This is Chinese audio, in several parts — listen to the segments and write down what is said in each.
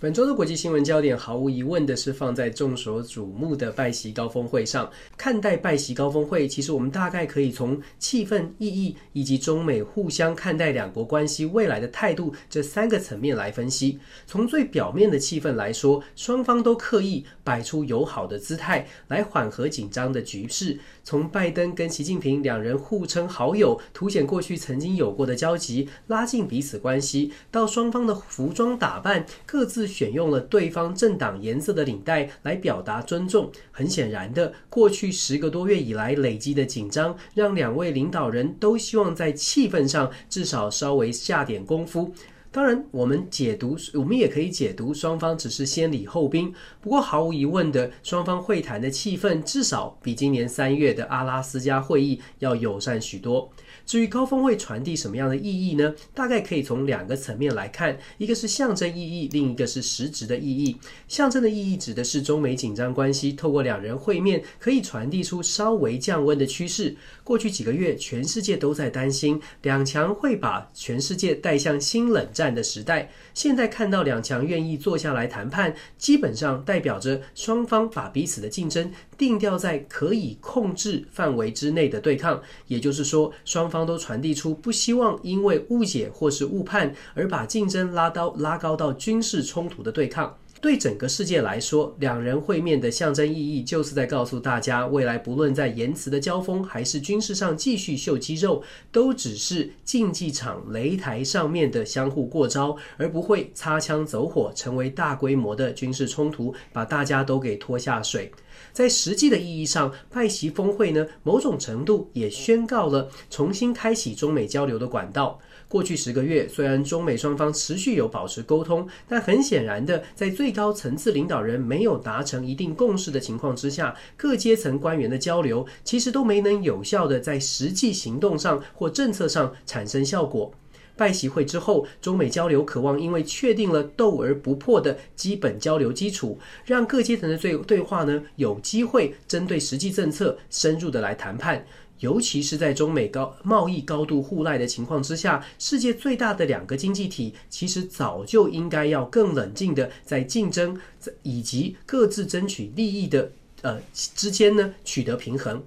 本周的国际新闻焦点，毫无疑问的是放在众所瞩目的拜习高峰会上。看待拜习高峰会，其实我们大概可以从气氛、意义以及中美互相看待两国关系未来的态度这三个层面来分析。从最表面的气氛来说，双方都刻意摆出友好的姿态来缓和紧张的局势。从拜登跟习近平两人互称好友，凸显过去曾经有过的交集，拉近彼此关系，到双方的服装打扮各自。选用了对方政党颜色的领带来表达尊重。很显然的，过去十个多月以来累积的紧张，让两位领导人都希望在气氛上至少稍微下点功夫。当然，我们解读，我们也可以解读双方只是先礼后兵。不过，毫无疑问的，双方会谈的气氛至少比今年三月的阿拉斯加会议要友善许多。至于高峰会传递什么样的意义呢？大概可以从两个层面来看，一个是象征意义，另一个是实质的意义。象征的意义指的是中美紧张关系透过两人会面，可以传递出稍微降温的趋势。过去几个月，全世界都在担心两强会把全世界带向新冷战战的时代。现在看到两强愿意坐下来谈判，基本上代表着双方把彼此的竞争定调在可以控制范围之内的对抗。也就是说，双方都传递出不希望因为误解或是误判而把竞争拉到拉高到军事冲突的对抗。对整个世界来说，两人会面的象征意义，就是在告诉大家，未来不论在言辞的交锋，还是军事上继续秀肌肉，都只是竞技场擂台上面的相互过招，而不会擦枪走火，成为大规模的军事冲突，把大家都给拖下水。在实际的意义上，拜习峰会呢，某种程度也宣告了重新开启中美交流的管道。过去十个月，虽然中美双方持续有保持沟通，但很显然的，在最高层次领导人没有达成一定共识的情况之下，各阶层官员的交流其实都没能有效的在实际行动上或政策上产生效果。拜习会之后，中美交流渴望因为确定了斗而不破的基本交流基础，让各阶层的对对话呢，有机会针对实际政策深入的来谈判。尤其是在中美高贸易高度互赖的情况之下，世界最大的两个经济体其实早就应该要更冷静的在竞争以及各自争取利益的呃之间呢取得平衡。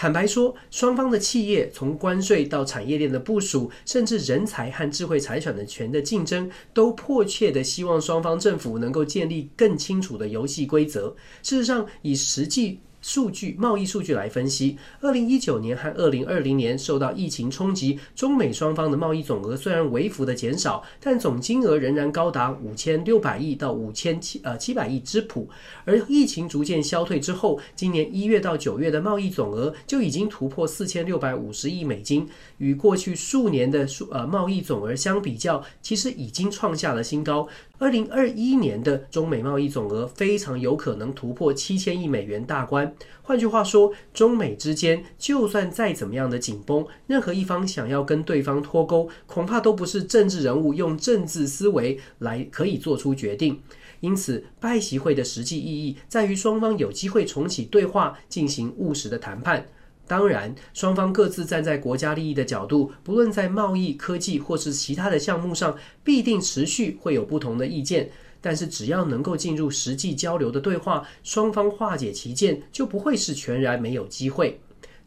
坦白说，双方的企业从关税到产业链的部署，甚至人才和智慧财产的权的竞争，都迫切的希望双方政府能够建立更清楚的游戏规则。事实上，以实际。数据贸易数据来分析，二零一九年和二零二零年受到疫情冲击，中美双方的贸易总额虽然微幅的减少，但总金额仍然高达五千六百亿到五千七呃七百亿之谱。而疫情逐渐消退之后，今年一月到九月的贸易总额就已经突破四千六百五十亿美金，与过去数年的数呃贸易总额相比较，其实已经创下了新高。二零二一年的中美贸易总额非常有可能突破七千亿美元大关。换句话说，中美之间就算再怎么样的紧绷，任何一方想要跟对方脱钩，恐怕都不是政治人物用政治思维来可以做出决定。因此，拜习会的实际意义在于双方有机会重启对话，进行务实的谈判。当然，双方各自站在国家利益的角度，不论在贸易、科技或是其他的项目上，必定持续会有不同的意见。但是，只要能够进入实际交流的对话，双方化解歧见，就不会是全然没有机会。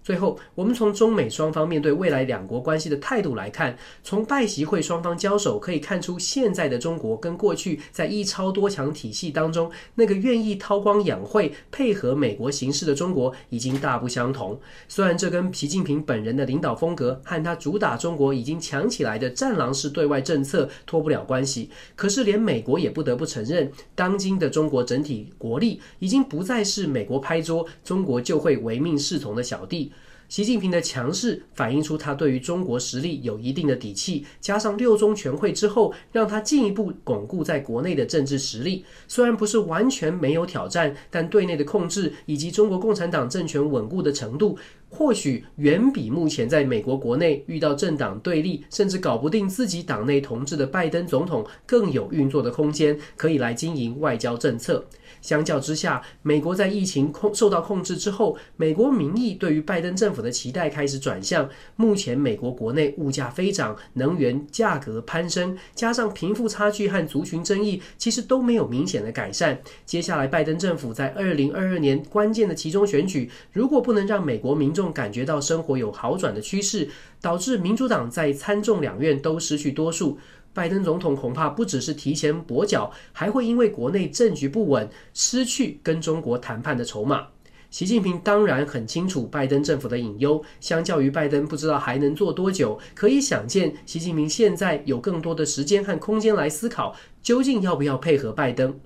最后，我们从中美双方面对未来两国关系的态度来看，从拜习会双方交手可以看出，现在的中国跟过去在一超多强体系当中那个愿意韬光养晦、配合美国行事的中国已经大不相同。虽然这跟习近平本人的领导风格和他主打中国已经强起来的战狼式对外政策脱不了关系，可是连美国也不得不承认，当今的中国整体国力已经不再是美国拍桌，中国就会唯命是从的小弟。习近平的强势反映出他对于中国实力有一定的底气，加上六中全会之后，让他进一步巩固在国内的政治实力。虽然不是完全没有挑战，但对内的控制以及中国共产党政权稳固的程度，或许远比目前在美国国内遇到政党对立，甚至搞不定自己党内同志的拜登总统更有运作的空间，可以来经营外交政策。相较之下，美国在疫情控受到控制之后，美国民意对于拜登政府的期待开始转向。目前美国国内物价飞涨，能源价格攀升，加上贫富差距和族群争议，其实都没有明显的改善。接下来，拜登政府在二零二二年关键的其中选举，如果不能让美国民众感觉到生活有好转的趋势，导致民主党在参众两院都失去多数。拜登总统恐怕不只是提前跛脚，还会因为国内政局不稳，失去跟中国谈判的筹码。习近平当然很清楚拜登政府的隐忧，相较于拜登不知道还能做多久，可以想见，习近平现在有更多的时间和空间来思考，究竟要不要配合拜登。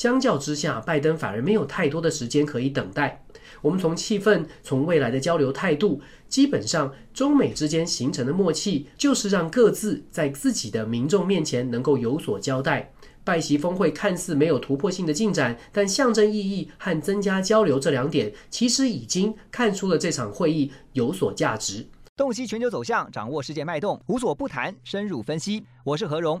相较之下，拜登反而没有太多的时间可以等待。我们从气氛，从未来的交流态度，基本上中美之间形成的默契，就是让各自在自己的民众面前能够有所交代。拜习峰会看似没有突破性的进展，但象征意义和增加交流这两点，其实已经看出了这场会议有所价值。洞悉全球走向，掌握世界脉动，无所不谈，深入分析。我是何荣。